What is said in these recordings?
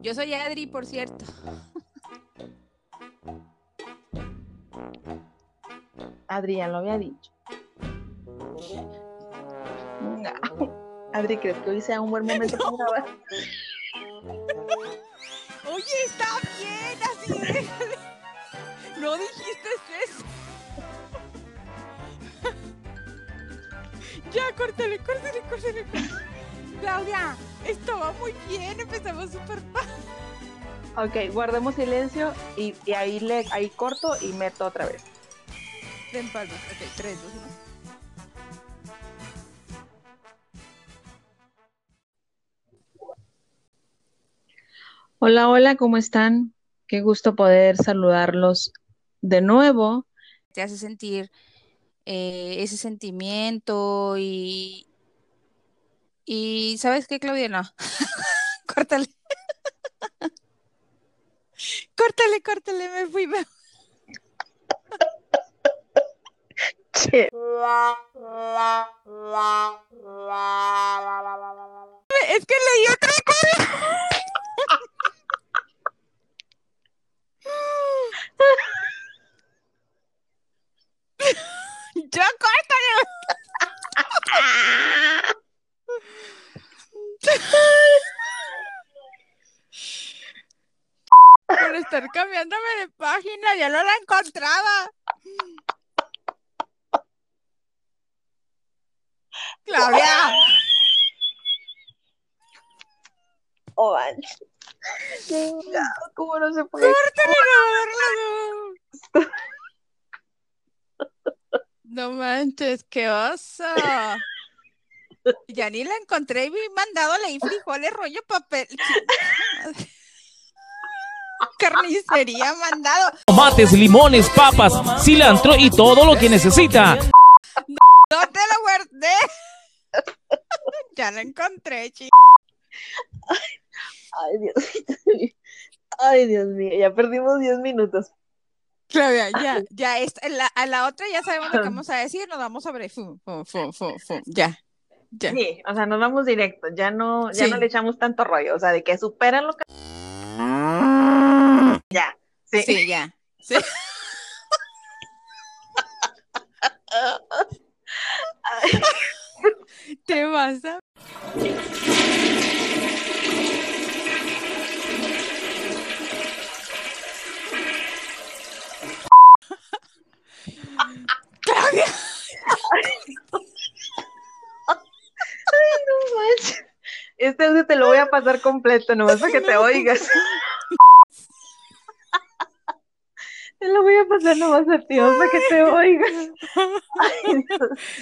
Yo soy Adri, por cierto. Adrián lo había dicho. No. Adri, ¿crees que hoy sea un buen momento para grabar? Oye, está bien, así. No dijiste eso. Ya, córtale, córtale, córtale. córtale. Claudia, esto va muy bien, empezamos súper fácil. Ok, guardemos silencio y, y ahí le ahí corto y meto otra vez. Ven, palmas. Ok, tres, dos, uno. Hola, hola, ¿cómo están? Qué gusto poder saludarlos de nuevo. Te hace sentir eh, ese sentimiento y. Y, ¿sabes qué, Claudia? No. córtale. córtale, córtale, me fui. Me... Che, Es que leí otra cosa. ya córtale. Por estar cambiándome de página, ya no la encontraba. Claudia. oh, ¿Cómo no se puede? Córtale, no, no, no. No manches, qué oso. Ya ni la encontré y vi mandado leí frijoles, rollo papel. Carnicería mandado. tomates, limones, papas, cilantro y todo lo que necesita. No te lo guardé. Ya la encontré, chi. Ay, Dios mío. Ay, Dios mío, ya perdimos 10 minutos. Claudia, ya, ya, esta- la, a la otra ya sabemos lo que vamos a decir, nos vamos a ver. Fu, fu, fu, fu, fu. Ya, ya. Sí, o sea, nos vamos directo, ya no, ya Sí. no le echamos tanto rollo, o sea, de que superan lo que... Ya, sí. Sí, ya. Sí. Ay, Te vas a. Claudia. no manches. Este audio te lo voy a pasar completo, nomás para que te oigas. Te lo voy a pasar nomás a ti, para que te oigas. Ay.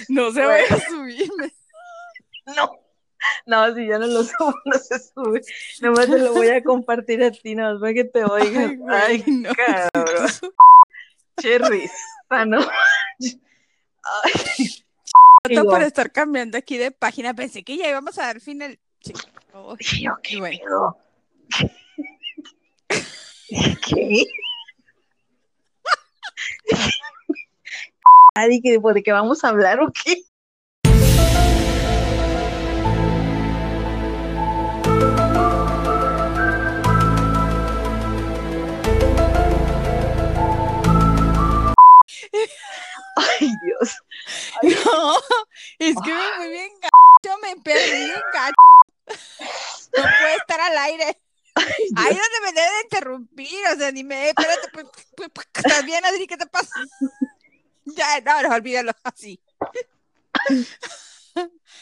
No se vaya a subirme. No, no, si ya no lo subo, no se sube. Nomás te lo voy a compartir a ti, nomás para que te oigas. Ay, Ay, no. cabrón. Cherries. Ah, no. Ay, igual. estar cambiando aquí de página, pensé que ya íbamos a dar final. Sí. Oh, yo, ¿qué Bueno. ¿Qué? Adi, ¿que- ¿de qué vamos a hablar o qué? Ay, Dios. No, es que fui bien gacho, me perdí gacho. No puede estar al aire. Ahí donde me debe de interrumpir, o sea, ni me, espérate, pues, pues, pues, ¿estás bien, Adri? ¿Qué te pasa? Ya, no, no, olvídalo, así.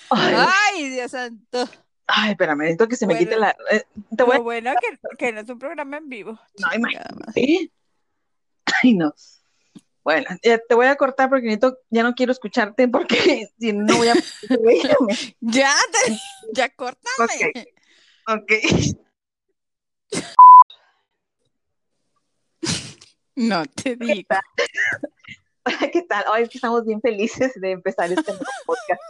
Ay, Ay, Dios santo. ay, espérame, necesito que se me quite la. eh, te voy a. Lo bueno que, que no es un programa en vivo. No, imagínate. Ay, no. Bueno, ya te voy a cortar porque necesito, ya no quiero escucharte porque si no voy a. Ya, te- ya córtame. Ok. No te digo. ¿Qué tal? Hoy es que estamos bien felices de empezar este nuevo podcast.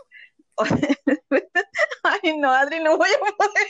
Ay, no, Adri, no voy a poder.